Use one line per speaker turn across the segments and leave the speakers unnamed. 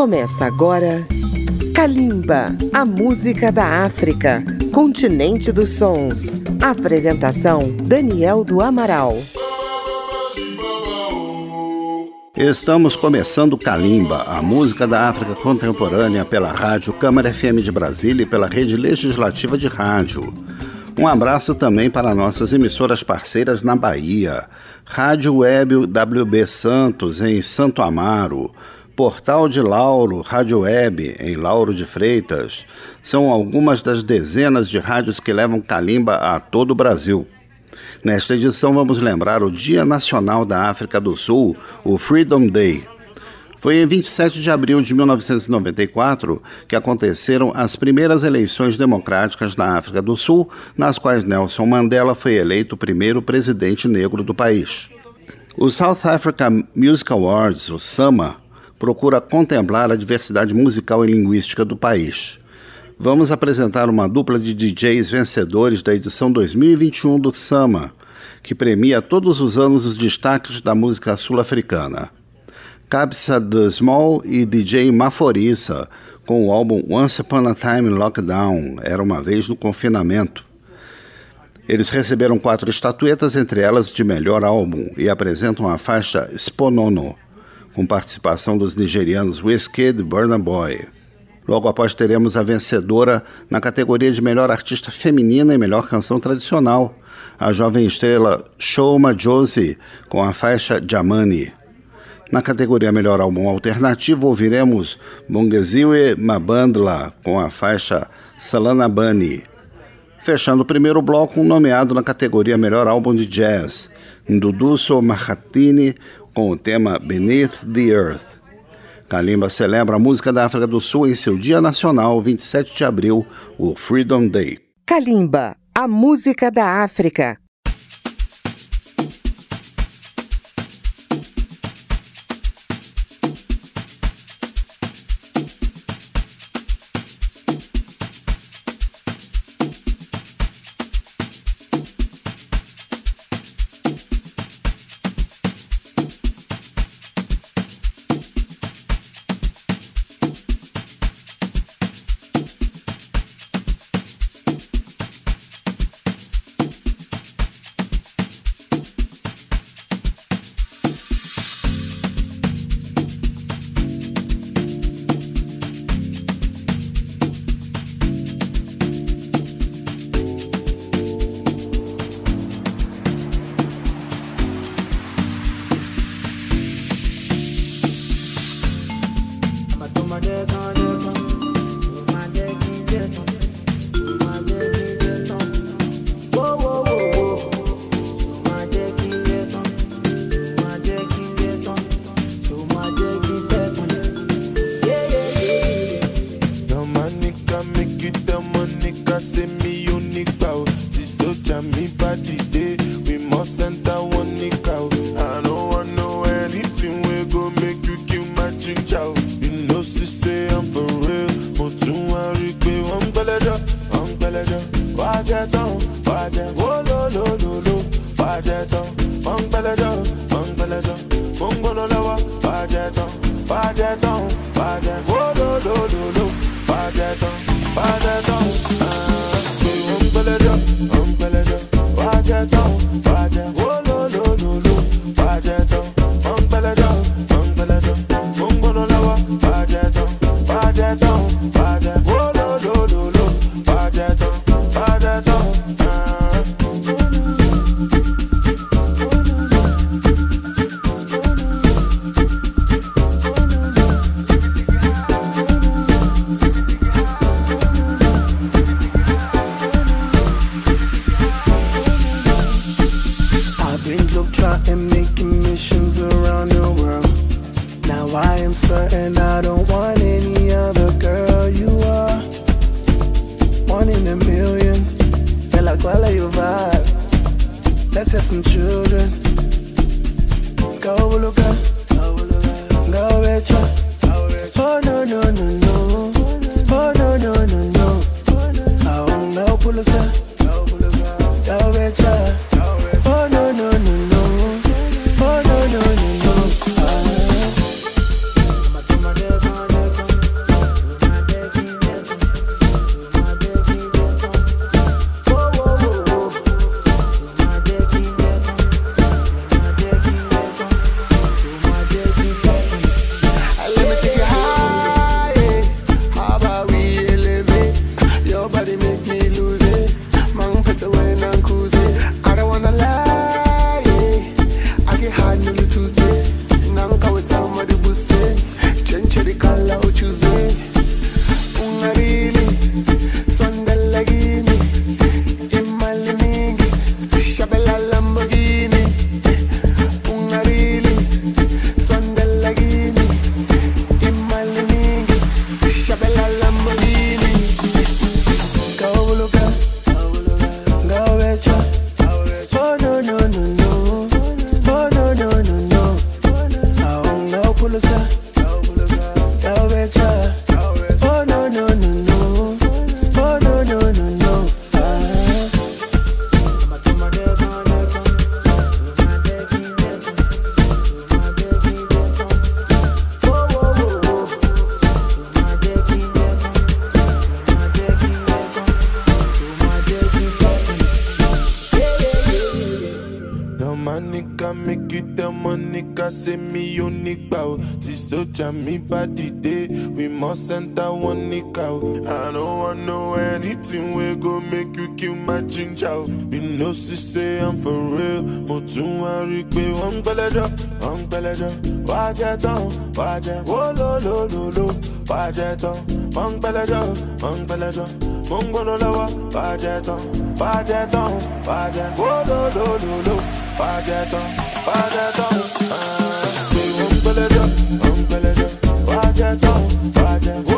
Começa agora Kalimba, a música da África, continente dos sons. Apresentação Daniel do Amaral.
Estamos começando Kalimba, a música da África contemporânea pela Rádio Câmara FM de Brasília e pela Rede Legislativa de Rádio. Um abraço também para nossas emissoras parceiras na Bahia, Rádio Web WB Santos em Santo Amaro, Portal de Lauro, Rádio Web, em Lauro de Freitas, são algumas das dezenas de rádios que levam calimba a todo o Brasil. Nesta edição, vamos lembrar o Dia Nacional da África do Sul, o Freedom Day. Foi em 27 de abril de 1994 que aconteceram as primeiras eleições democráticas na África do Sul, nas quais Nelson Mandela foi eleito o primeiro presidente negro do país. O South Africa Music Awards, o SAMA, procura contemplar a diversidade musical e linguística do país. Vamos apresentar uma dupla de DJs vencedores da edição 2021 do Sama, que premia todos os anos os destaques da música sul-africana. Capsa The Small e DJ Maforissa, com o álbum Once Upon a Time in Lockdown, Era uma Vez no Confinamento. Eles receberam quatro estatuetas, entre elas de melhor álbum, e apresentam a faixa Sponono com participação dos nigerianos Wizkid e Burna Boy. Logo após teremos a vencedora na categoria de melhor artista feminina e melhor canção tradicional, a jovem estrela Shoma Josie com a faixa Jamani. Na categoria Melhor Álbum Alternativo, ouviremos Bongeziwe Mabandla com a faixa Salanabani. Fechando o primeiro bloco, um nomeado na categoria Melhor Álbum de Jazz, Nduduso Mahatini com o tema Beneath the Earth. Kalimba celebra a música da África do Sul em seu Dia Nacional, 27 de abril, o Freedom Day.
Kalimba, a música da África, lezo, bongolo la ginger. You know she say I'm for real. Mo tún wá rí pé wọ́n ń gbẹ́lẹ́jọ́, wọ́n ń gbẹ́lẹ́jọ́. Wá jẹ́ tán, wá jẹ́ wó ló ló ló ló. Wá jẹ́ tán, wọ́n ń gbẹ́lẹ́jọ́, wọ́n ń gbẹ́lẹ́jọ́. Mo ń gbóná lọ́wọ́, wá jẹ́ tán, wá jẹ́ tán, wá jẹ́ wó ló ló ló ló. Wá jẹ́ tán, wá jẹ́ tán. Ah, pé wọ́n ń gbẹ́lẹ́jọ́, wọ́n ń gbẹ́lẹ́jọ́. Wá jẹ́ tán, wá jẹ́ wó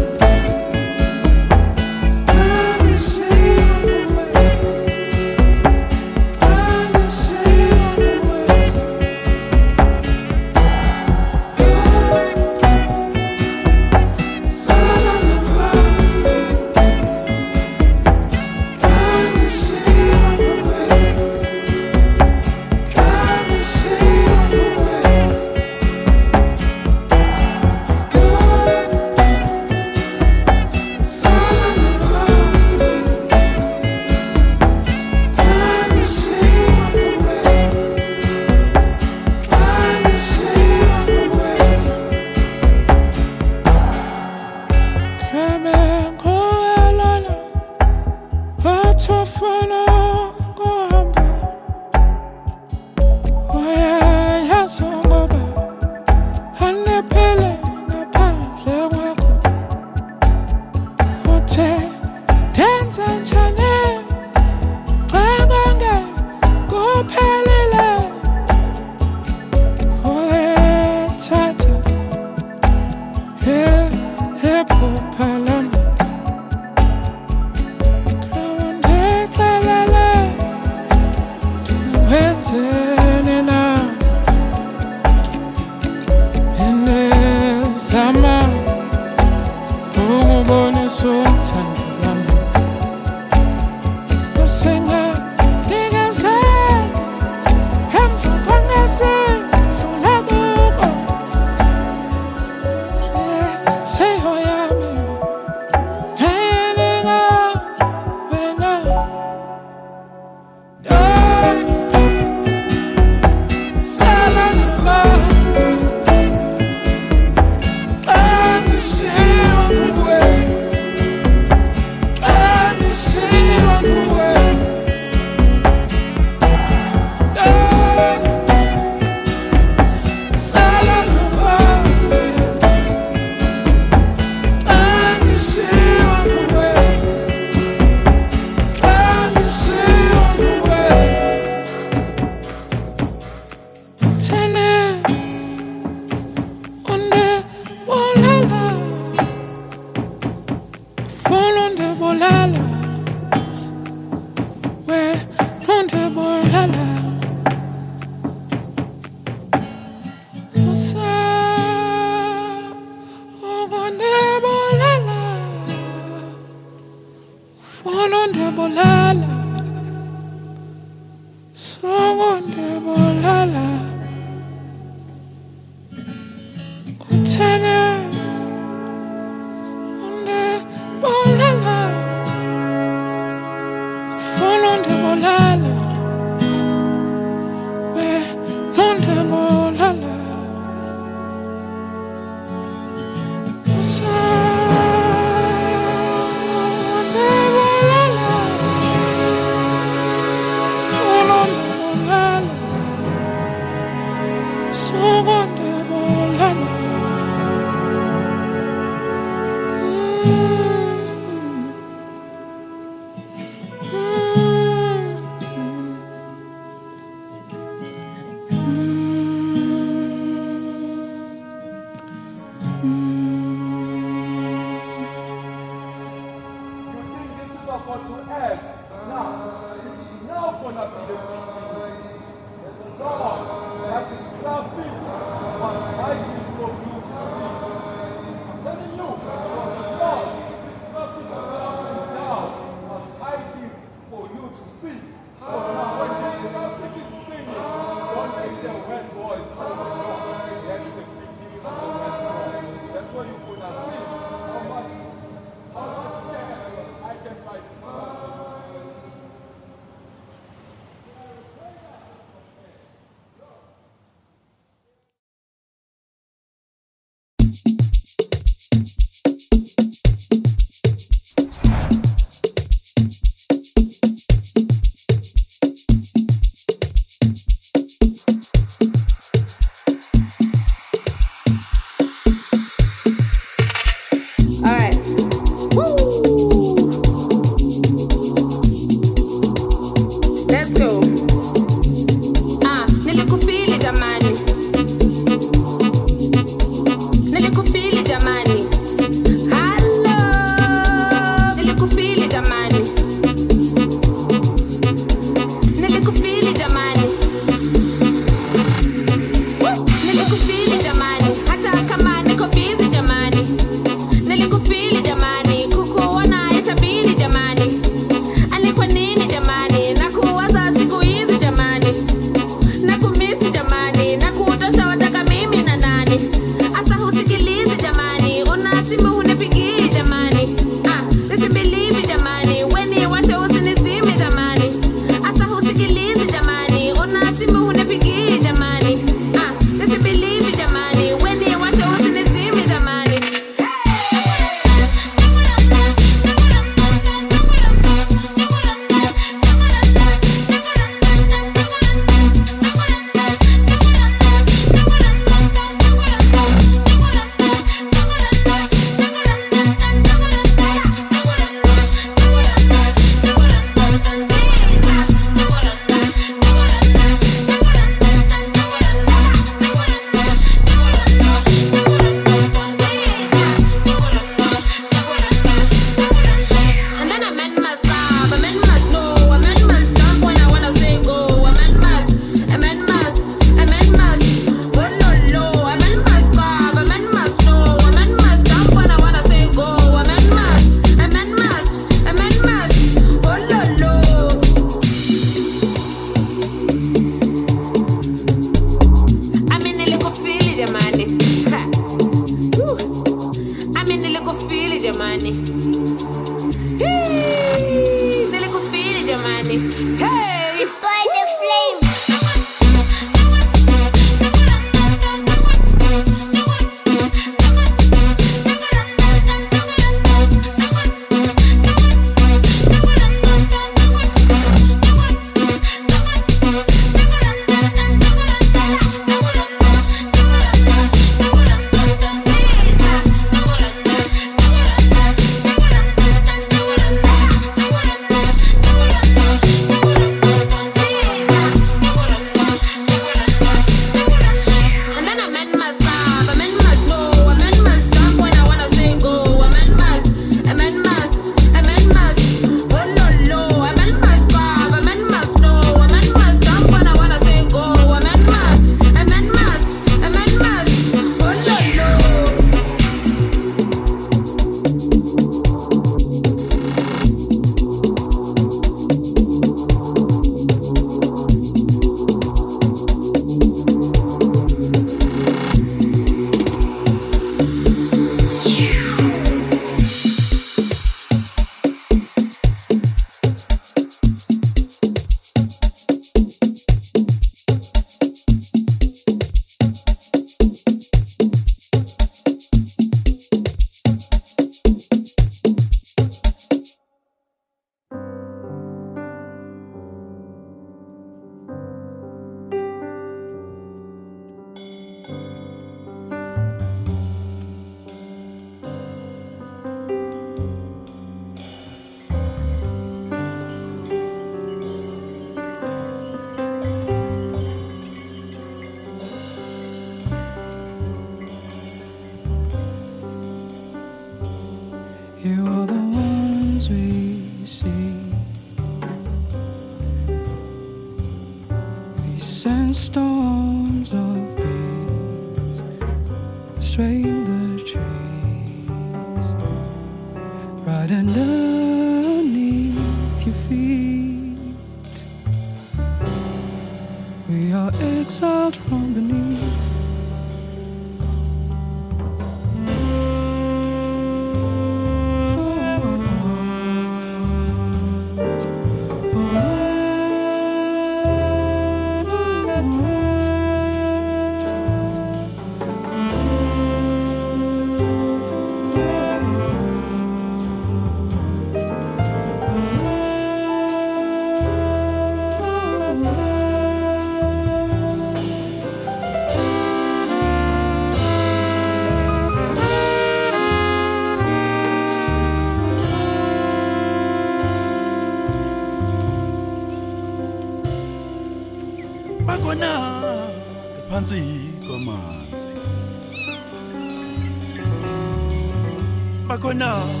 mina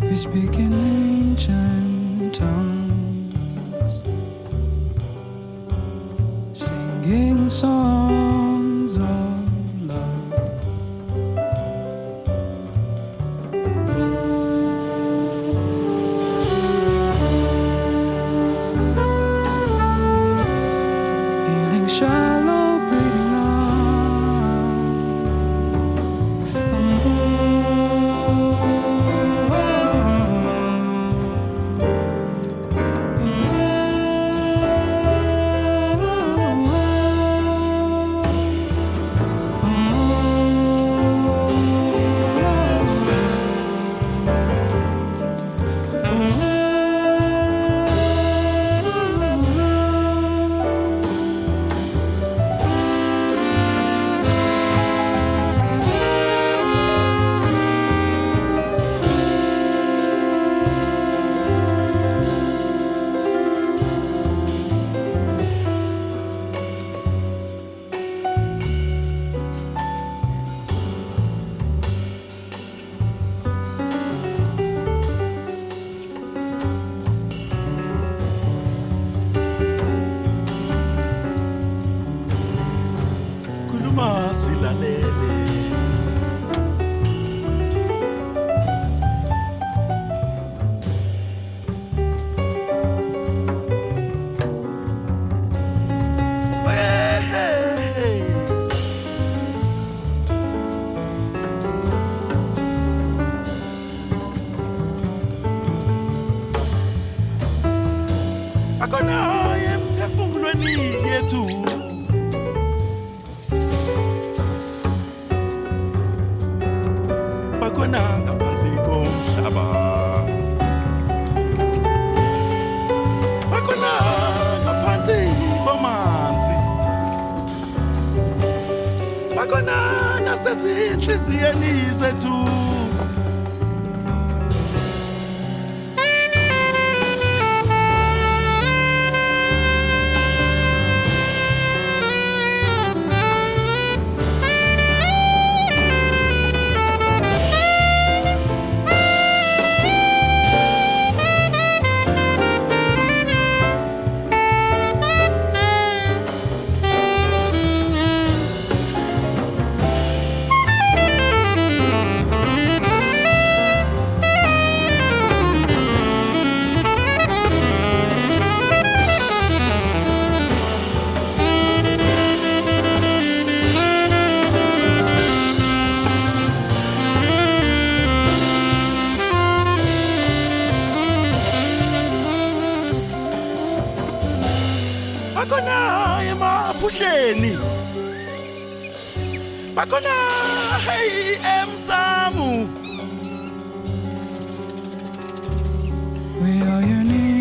We speak in ancient tongues, singing songs. Where are your
needs.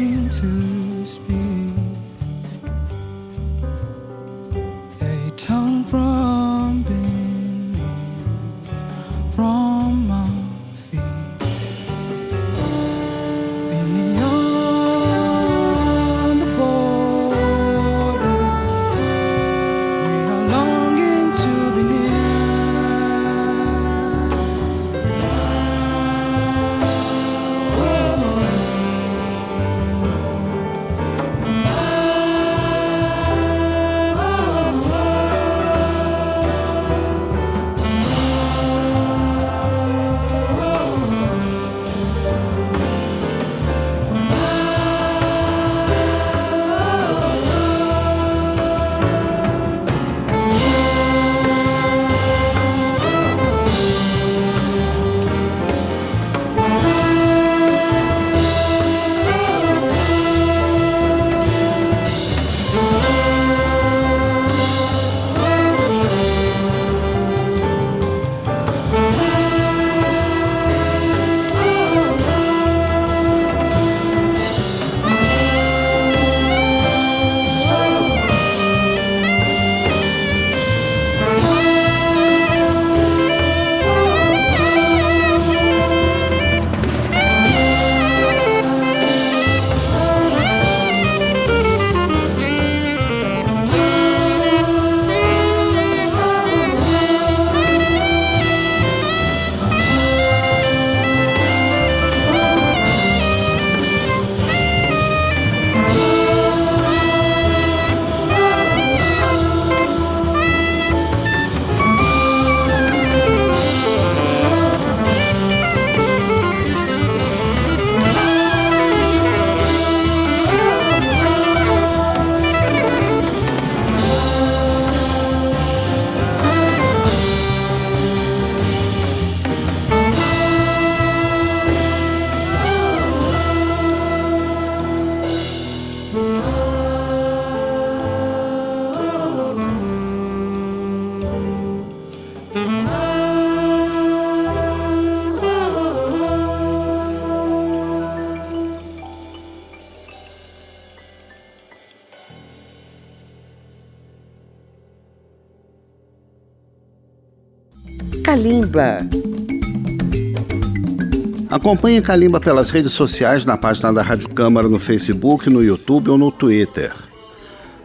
Acompanhe Calimba pelas redes sociais, na página da Rádio Câmara, no Facebook, no YouTube ou no Twitter.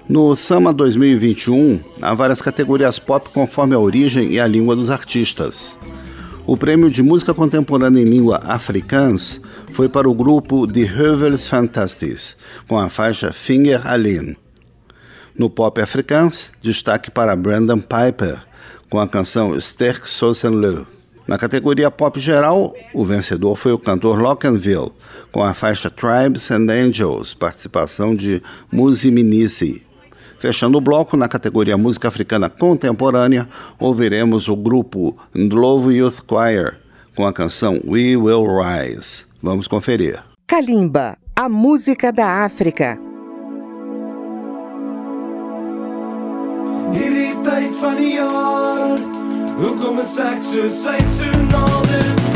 No Sama 2021, há várias categorias pop conforme a origem e a língua dos artistas. O prêmio de música contemporânea em língua africans foi para o grupo The Hövels Fantastis, com a faixa Finger Aline. No pop africans, destaque para Brandon Piper, com a canção Sterk Sosenleu. Na categoria pop geral, o vencedor foi o cantor Lockenville, com a faixa Tribes and Angels, participação de Muzi Minisi. Fechando o bloco, na categoria música africana contemporânea, ouviremos o grupo Ndlovu Youth Choir, com a canção We Will Rise. Vamos conferir.
Kalimba, a música da África.
Uygulamak söz say soon all the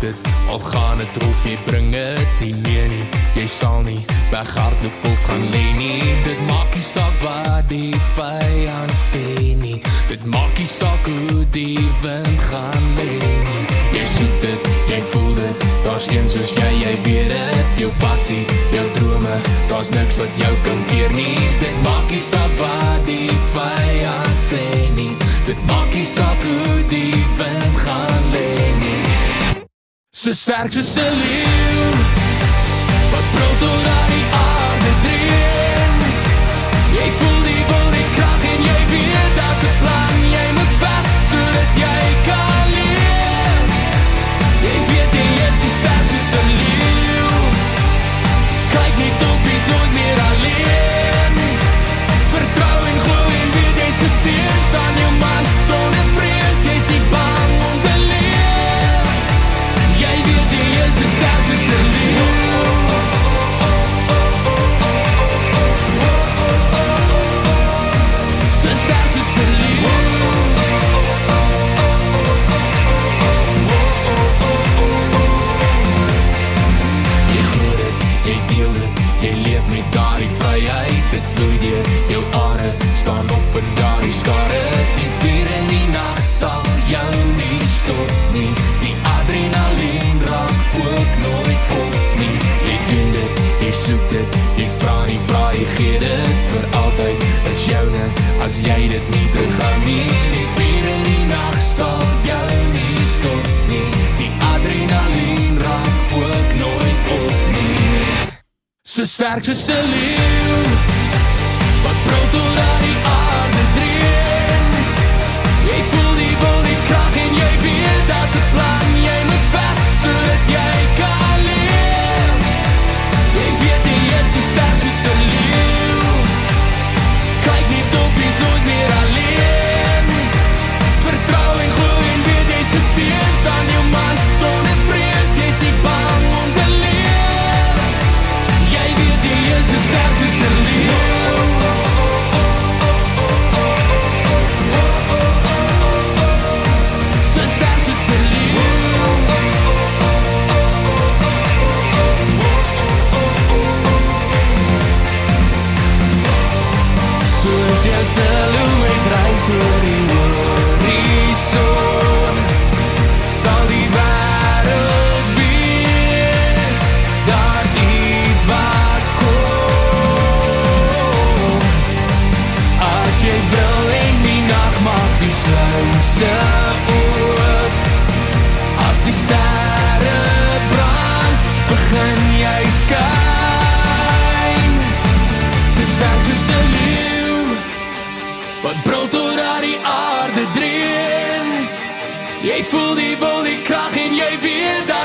moet dit al
gaan dit trof jy bring dit nie meer nie. Jy sal nie weghardloop of gaan lê nie. Dit maak nie saak wat die vyand sê nie. Dit maak nie saak hoe die wind gaan lê nie. Jy soek dit jy voel dit. Daar's een soos jy jy weet dit jou passie jou drome. Daar's niks wat jou kan keer nie. Dit maak nie saak wat die vyand sê nie. Dit maak nie saak hoe die wind gaan lê nie. Se starče selil, pa prav to radi avto. jy dit nie te gaan nie Die vier in die nacht sal jou nie stop nie Die adrenalien raak ook nooit op nie So sterk soos die leeuw Wat brul tot aan die aard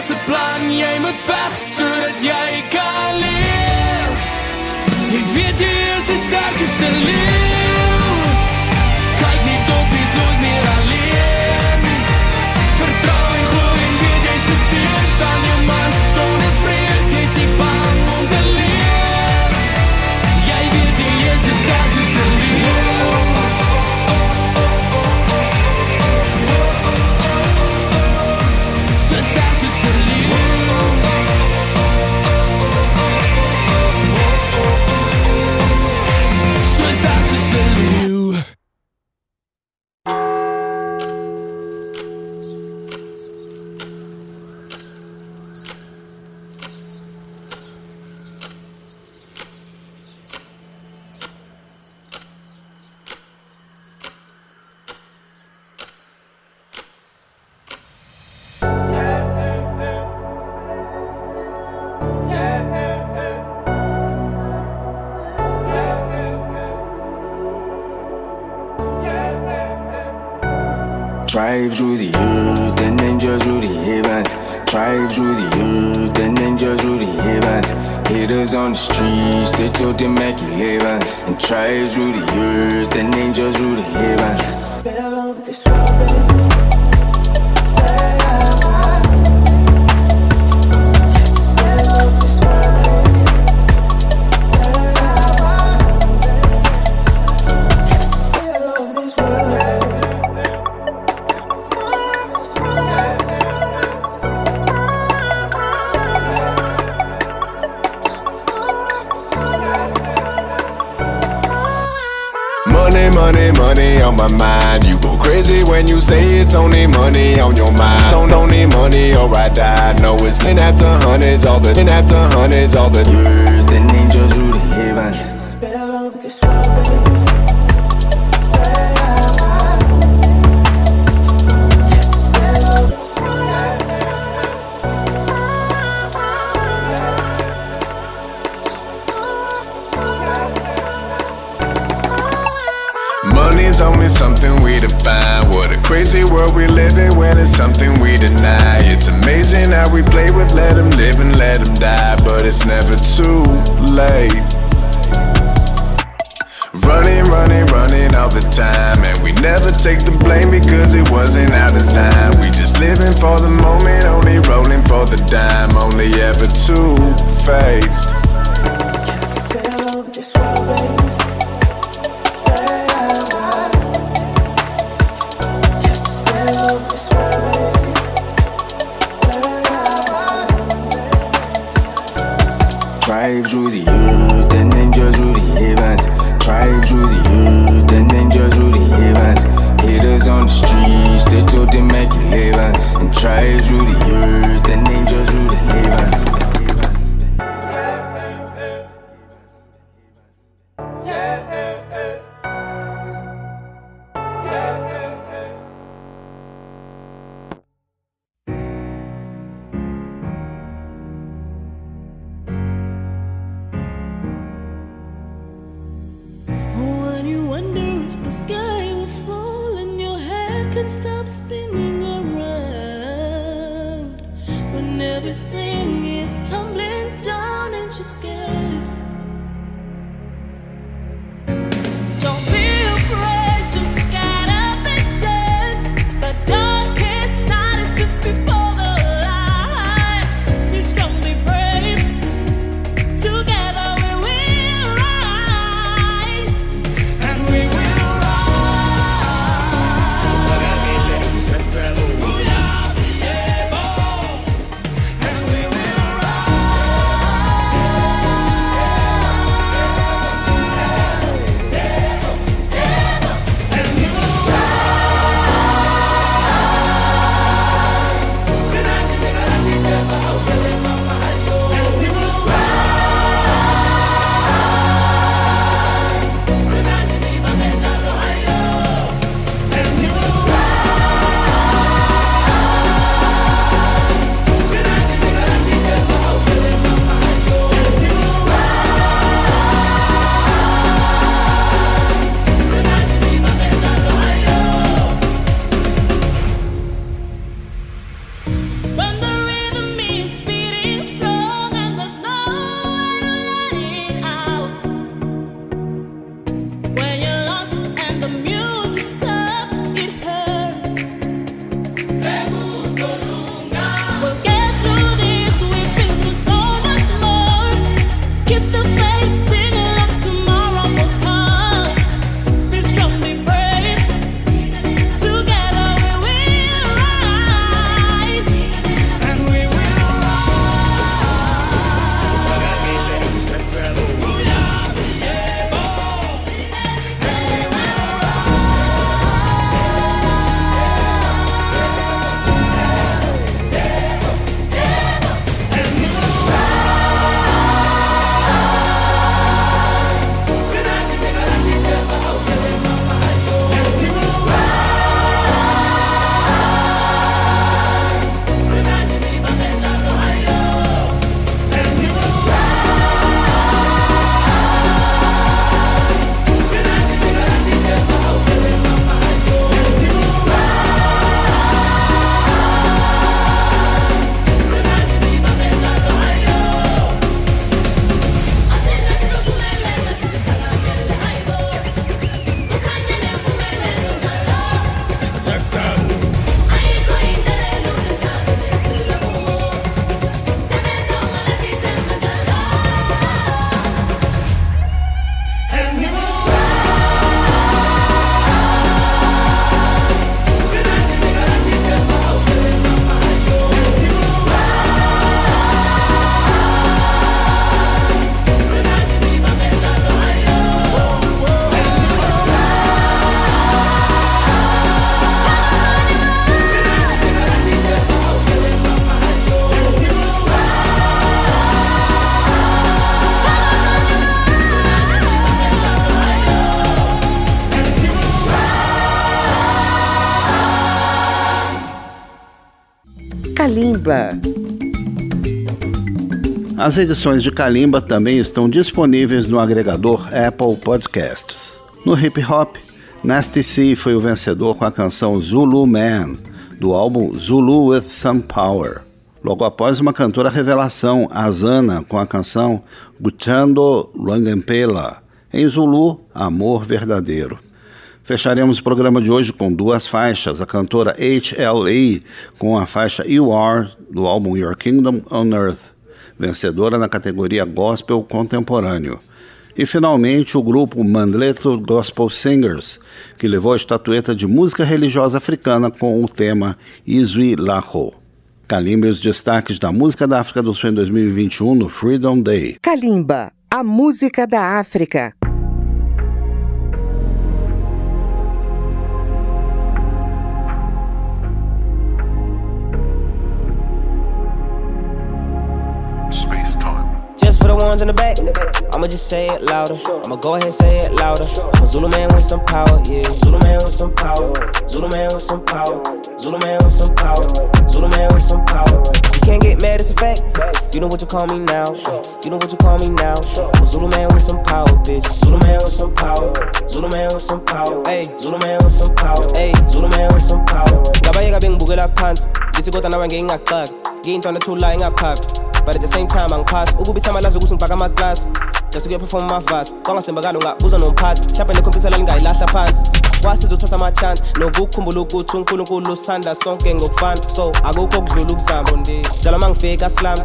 daar's 'n plan, jy moet veg sodat jy kan leef. Jy weet jy is
die sterkste leeu. Something we define. What a crazy world we live in when it's something we deny. It's amazing how we play with let them live and let them die, but it's never too late. Running, running, running all the time, and we never take the blame because it wasn't of time. We just living for the moment, only rolling for the dime, only ever two faced.
and
try to rude
to.
As edições de Kalimba também estão disponíveis no agregador Apple Podcasts. No hip hop, Nasty C foi o vencedor com a canção Zulu Man, do álbum Zulu with Some Power. Logo após uma cantora revelação, Azana, com a canção Gutando Rangempela, em Zulu, Amor Verdadeiro. Fecharemos o programa de hoje com duas faixas, a cantora HLE com a faixa You Are, do álbum Your Kingdom on Earth, vencedora na categoria Gospel Contemporâneo. E finalmente o grupo Mandleto Gospel Singers, que levou a estatueta de música religiosa africana com o tema Izwi Laho. Kalimba e os destaques da música da África do Sul em 2021 no Freedom Day.
Kalimba, a música da África.
Ones in the back, I'ma just say it louder. I'ma go ahead and say it louder. I'm a Zulu man with some power, yeah. Zulu man with some power. Zulu man with some power. Zulu man with some power. Zulu man with some power. You can't get mad, it's a fact. You know what you call me now. You know what you call me now. I'm a Zulu man with some power, bitch. Zulu man with some power. Zulu man with some power. Hey, Zulu man with some power. Hey, Zulu man with some power. Ngabayeka bengibukela phansi Gained on the two lying up pap. But at the same time, I'm past. Ugu bitama lazo gusung paka my glass just kuyaperforma amavasi kwangasembakalo ngabuza nomphathi mhlawumbe nekhompyutha lalingayilahla phansi kwasiza uthatha amachance nokukhumbula ukuthi unkulunkulu usithanda sonke ngokufana so akukho okudlula ukuzambo ndi njalo uma ngifika slam.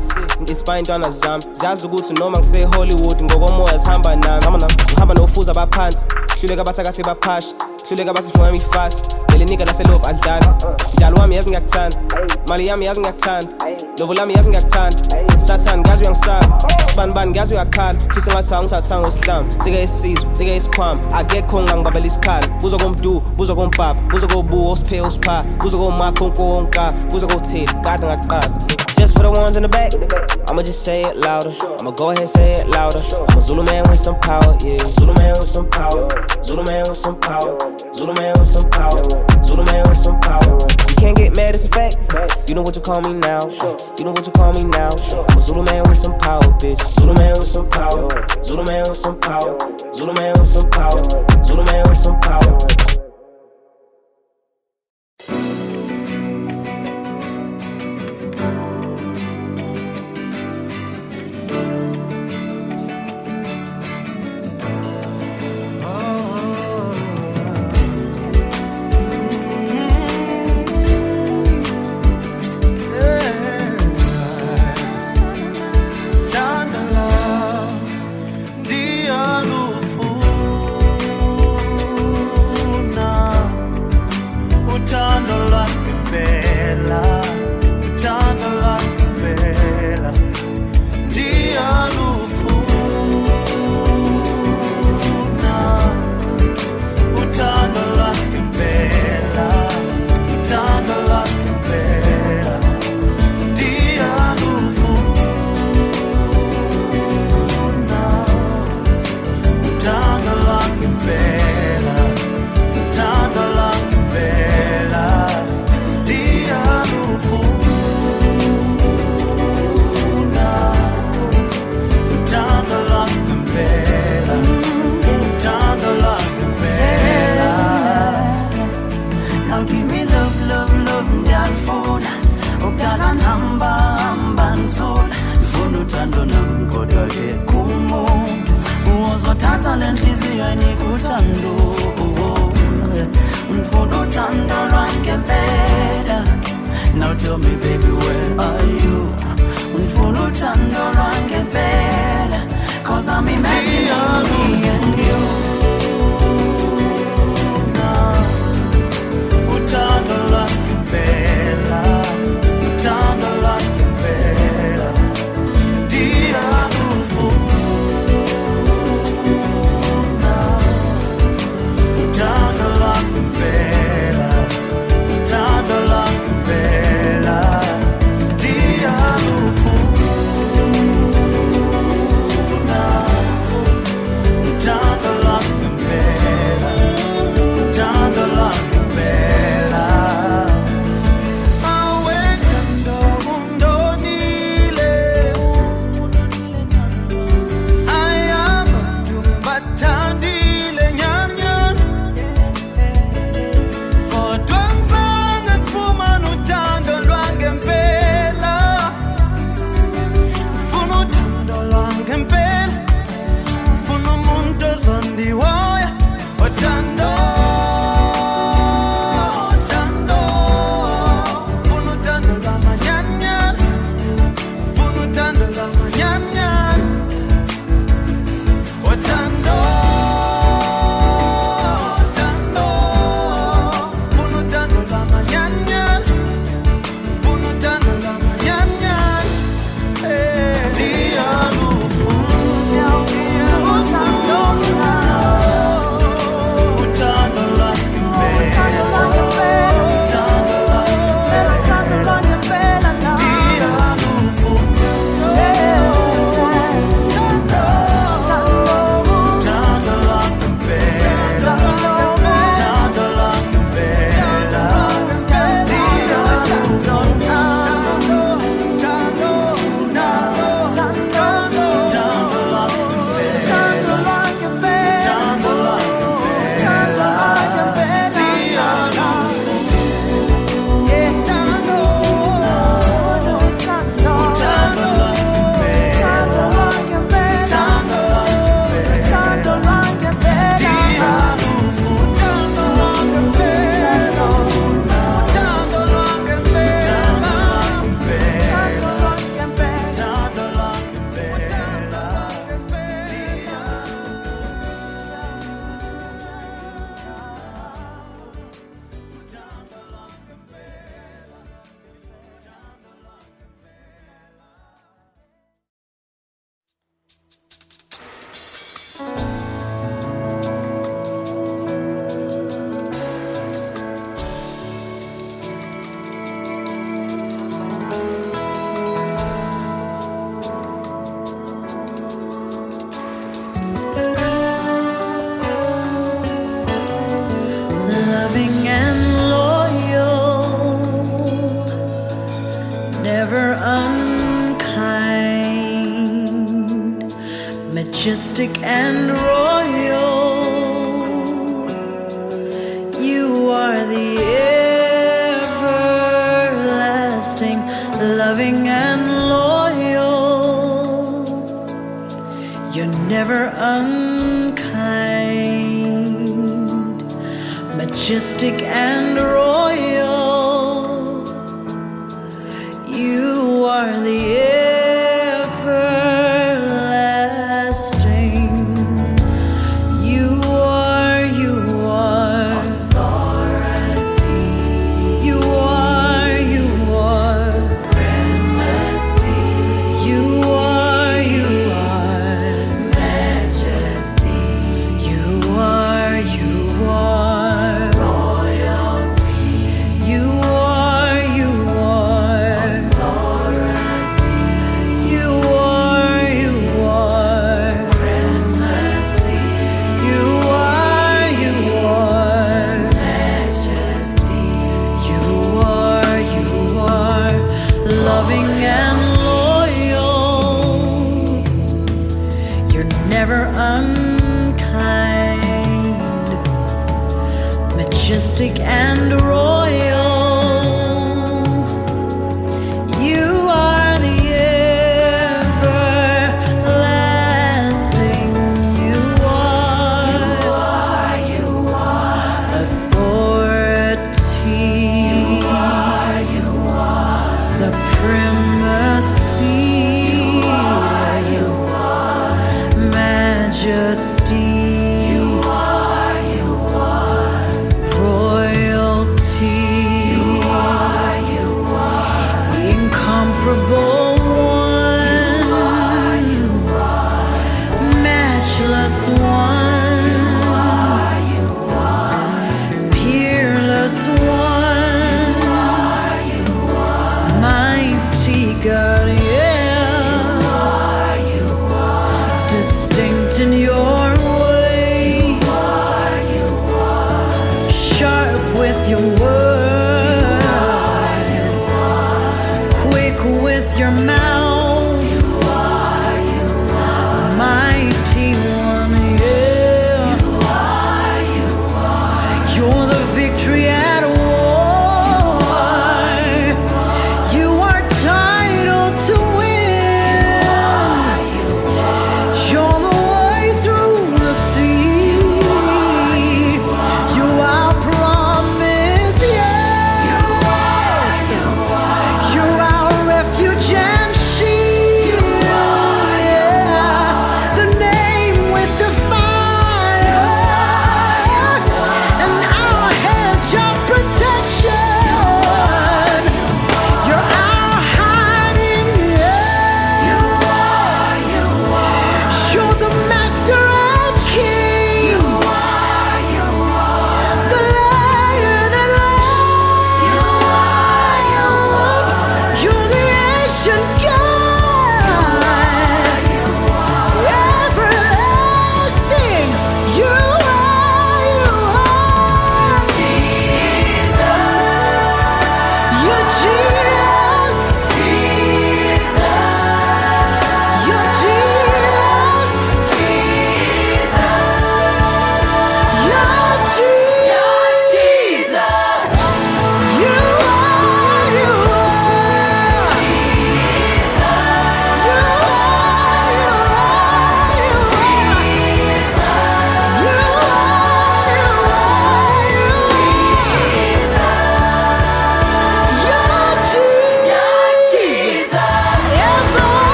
Ngispa intwana zami ziyazi ukuthi noma ngise-hollywood ngokomoya sihamba nami ngihamba nofuza abaphansi hluleka abathakathi baphasha hluleka abasifunga ifasi lelinika laselove adlala njalo wami yazi ngiyakuthanda mali yami yazi ngiyakuthanda lovo lami yazi ngiyakuthanda sathane ngazi uyangisaba sibanibani ngazi uyakhala fisa ngathi angithathanga wesihlamba sike isizwe sike isikhwama akekho ngangibabela isikhala buza komdu buza kombaba buza kobuwo buza kotheli kade ngaqala Just for the ones in the back, I'ma just say it louder. I'ma go ahead and say it louder. I'm a Zulu man with some power, yeah. Zulu man with some power. Zulu man with some power. Zulu man with some power. Zulu man with some power. Can't get mad, it's a fact. You know what you call me now. You know what you call me now. I'm a Zulu man with some power, bitch. Zulu man with some power. Zulu man with some power. Zulu man with some power. Zulu man with some power.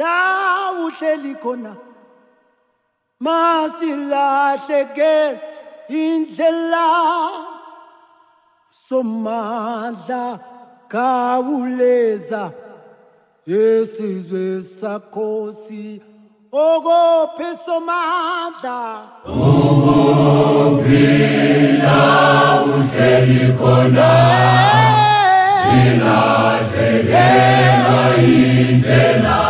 la uhleli khona masilahleke indlela somandla kawuleza. Yesizwe sakhosi okophe somandla.
Ukuphila uhleli eh, khona
silahlekela
eh, indlela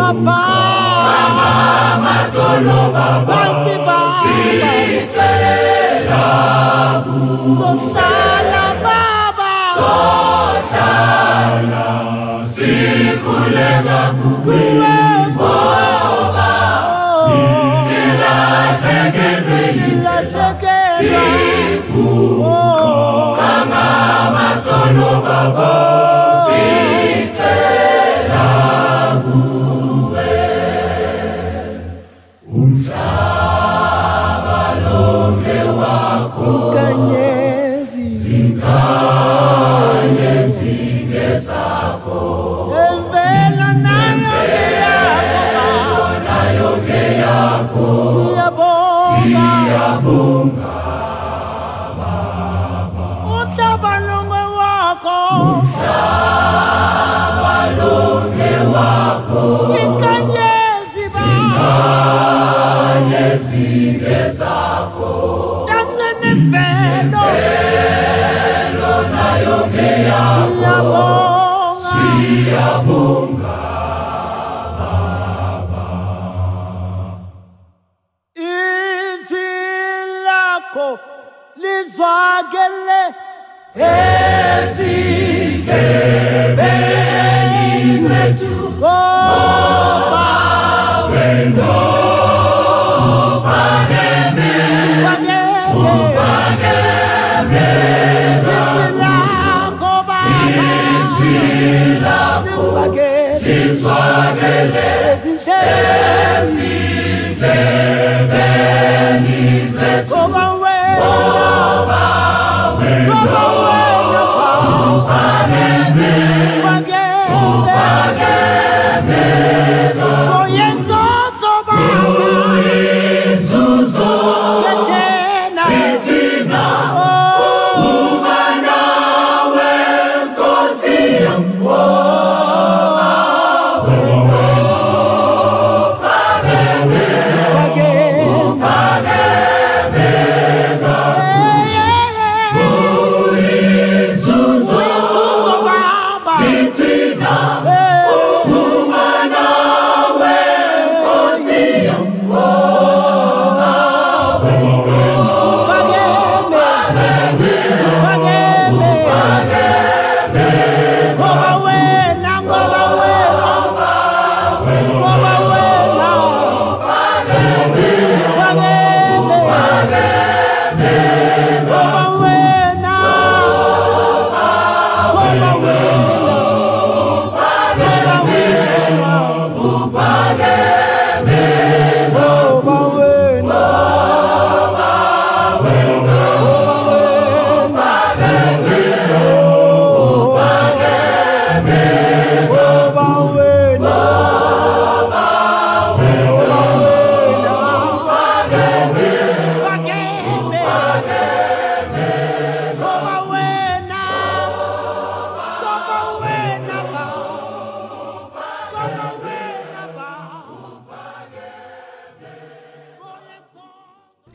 bàbá.
mama,
má tó
lọ bàbá.
Bàǹtí bàbá.
Sí tẹ́lẹ̀
lábù.
Sọ̀tàlà bàbá. Sọ̀tàlà
sí
si
gàgù. Kúrẹ́ ògbó. Bàbá sí sílá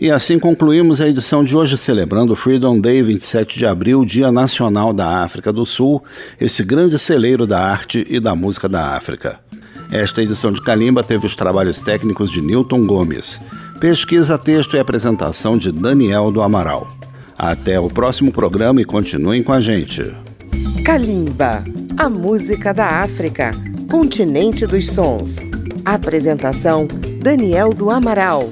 E assim concluímos a edição de hoje celebrando o Freedom Day, 27 de abril, Dia Nacional da África do Sul, esse grande celeiro da arte e da música da África. Esta edição de Calimba teve os trabalhos técnicos de Newton Gomes, pesquisa, texto e apresentação de Daniel do Amaral. Até o próximo programa e continuem com a gente.
Kalimba, a música da África, continente dos sons. Apresentação: Daniel do Amaral.